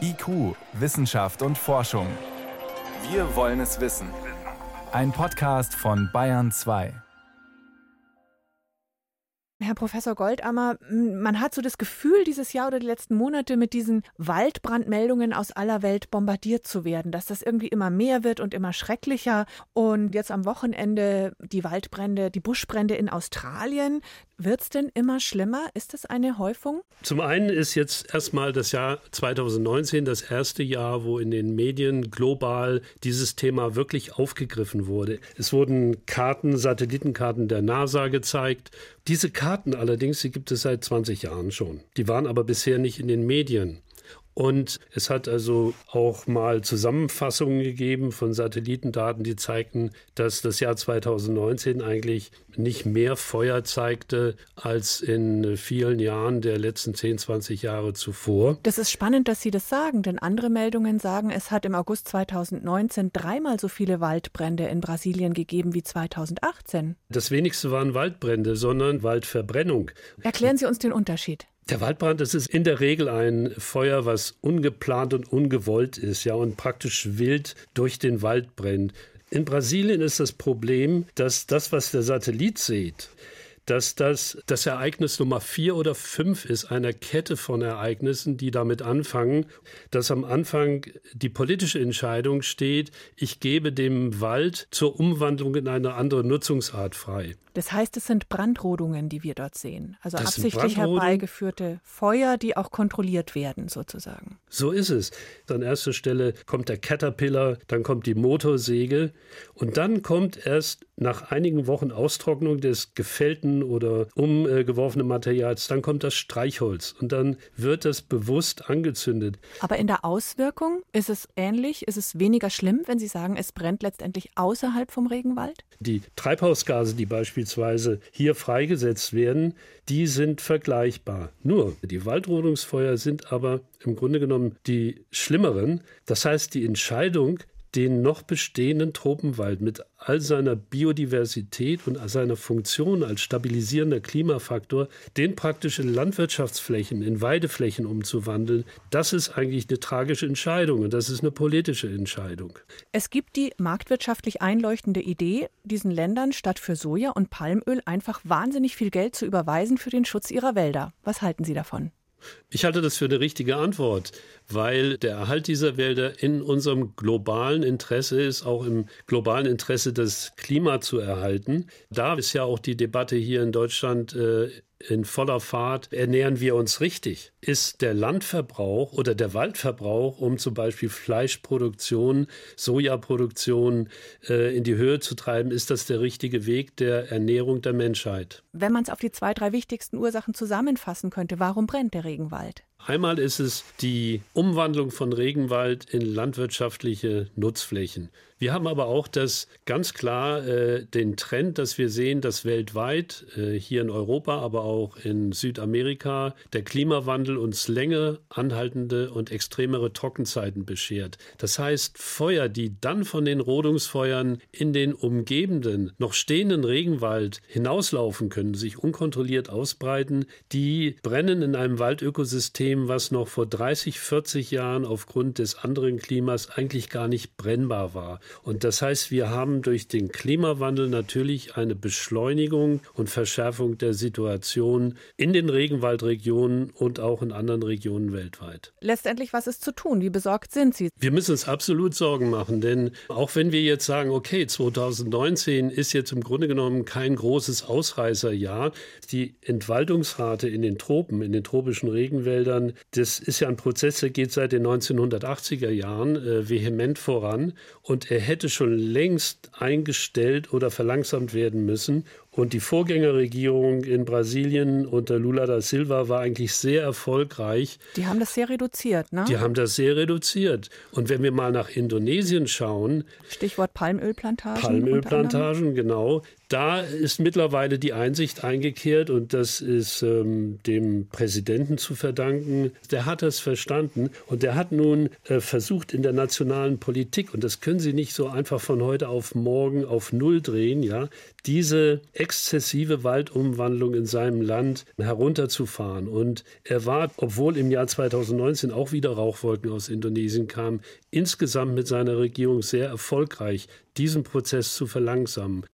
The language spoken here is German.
IQ, Wissenschaft und Forschung. Wir wollen es wissen. Ein Podcast von Bayern 2. Herr Professor Goldammer, man hat so das Gefühl, dieses Jahr oder die letzten Monate mit diesen Waldbrandmeldungen aus aller Welt bombardiert zu werden, dass das irgendwie immer mehr wird und immer schrecklicher. Und jetzt am Wochenende die Waldbrände, die Buschbrände in Australien. Wird es denn immer schlimmer? Ist das eine Häufung? Zum einen ist jetzt erstmal das Jahr 2019 das erste Jahr, wo in den Medien global dieses Thema wirklich aufgegriffen wurde. Es wurden Karten, Satellitenkarten der NASA gezeigt. Diese Karten allerdings, die gibt es seit 20 Jahren schon. Die waren aber bisher nicht in den Medien. Und es hat also auch mal Zusammenfassungen gegeben von Satellitendaten, die zeigten, dass das Jahr 2019 eigentlich nicht mehr Feuer zeigte als in vielen Jahren der letzten 10, 20 Jahre zuvor. Das ist spannend, dass Sie das sagen, denn andere Meldungen sagen, es hat im August 2019 dreimal so viele Waldbrände in Brasilien gegeben wie 2018. Das wenigste waren Waldbrände, sondern Waldverbrennung. Erklären Sie uns den Unterschied. Der Waldbrand, das ist in der Regel ein Feuer, was ungeplant und ungewollt ist, ja, und praktisch wild durch den Wald brennt. In Brasilien ist das Problem, dass das, was der Satellit sieht, dass das das Ereignis Nummer vier oder fünf ist, einer Kette von Ereignissen, die damit anfangen, dass am Anfang die politische Entscheidung steht, ich gebe dem Wald zur Umwandlung in eine andere Nutzungsart frei. Das heißt, es sind Brandrodungen, die wir dort sehen. Also das absichtlich herbeigeführte Feuer, die auch kontrolliert werden, sozusagen. So ist es. An erster Stelle kommt der Caterpillar, dann kommt die Motorsäge und dann kommt erst nach einigen Wochen Austrocknung des gefällten oder umgeworfenen Materials, dann kommt das Streichholz und dann wird das bewusst angezündet. Aber in der Auswirkung ist es ähnlich? Ist es weniger schlimm, wenn Sie sagen, es brennt letztendlich außerhalb vom Regenwald? Die Treibhausgase, die beispielsweise hier freigesetzt werden, die sind vergleichbar. Nur die Waldrodungsfeuer sind aber im Grunde genommen die schlimmeren. Das heißt, die Entscheidung, den noch bestehenden Tropenwald mit all seiner Biodiversität und seiner Funktion als stabilisierender Klimafaktor, den praktisch in Landwirtschaftsflächen, in Weideflächen umzuwandeln, das ist eigentlich eine tragische Entscheidung und das ist eine politische Entscheidung. Es gibt die marktwirtschaftlich einleuchtende Idee, diesen Ländern statt für Soja und Palmöl einfach wahnsinnig viel Geld zu überweisen für den Schutz ihrer Wälder. Was halten Sie davon? Ich halte das für eine richtige Antwort, weil der Erhalt dieser Wälder in unserem globalen Interesse ist, auch im globalen Interesse das Klima zu erhalten. Da ist ja auch die Debatte hier in Deutschland äh, in voller Fahrt, ernähren wir uns richtig? Ist der Landverbrauch oder der Waldverbrauch, um zum Beispiel Fleischproduktion, Sojaproduktion äh, in die Höhe zu treiben, ist das der richtige Weg der Ernährung der Menschheit? Wenn man es auf die zwei, drei wichtigsten Ursachen zusammenfassen könnte, warum brennt der Regenwald? Einmal ist es die Umwandlung von Regenwald in landwirtschaftliche Nutzflächen. Wir haben aber auch das ganz klar äh, den Trend, dass wir sehen, dass weltweit, äh, hier in Europa, aber auch in Südamerika, der Klimawandel uns länger anhaltende und extremere Trockenzeiten beschert. Das heißt, Feuer, die dann von den Rodungsfeuern in den umgebenden, noch stehenden Regenwald hinauslaufen können, sich unkontrolliert ausbreiten, die brennen in einem Waldökosystem, was noch vor 30, 40 Jahren aufgrund des anderen Klimas eigentlich gar nicht brennbar war. Und das heißt, wir haben durch den Klimawandel natürlich eine Beschleunigung und Verschärfung der Situation in den Regenwaldregionen und auch in anderen Regionen weltweit. Letztendlich, was ist zu tun? Wie besorgt sind Sie? Wir müssen uns absolut Sorgen machen, denn auch wenn wir jetzt sagen, okay, 2019 ist jetzt im Grunde genommen kein großes Ausreißerjahr, die Entwaldungsrate in den Tropen, in den tropischen Regenwäldern, das ist ja ein Prozess, der geht seit den 1980er Jahren äh, vehement voran und er hätte schon längst eingestellt oder verlangsamt werden müssen. Und die Vorgängerregierung in Brasilien unter Lula da Silva war eigentlich sehr erfolgreich. Die haben das sehr reduziert, ne? Die haben das sehr reduziert. Und wenn wir mal nach Indonesien schauen. Stichwort Palmölplantagen. Palmölplantagen, genau. Da ist mittlerweile die Einsicht eingekehrt und das ist ähm, dem Präsidenten zu verdanken. Der hat das verstanden und der hat nun äh, versucht in der nationalen Politik, und das können Sie nicht so einfach von heute auf morgen auf Null drehen, ja, diese exzessive Waldumwandlung in seinem Land herunterzufahren. Und er war, obwohl im Jahr 2019 auch wieder Rauchwolken aus Indonesien kamen, insgesamt mit seiner Regierung sehr erfolgreich, diesen Prozess zu verlangsamen.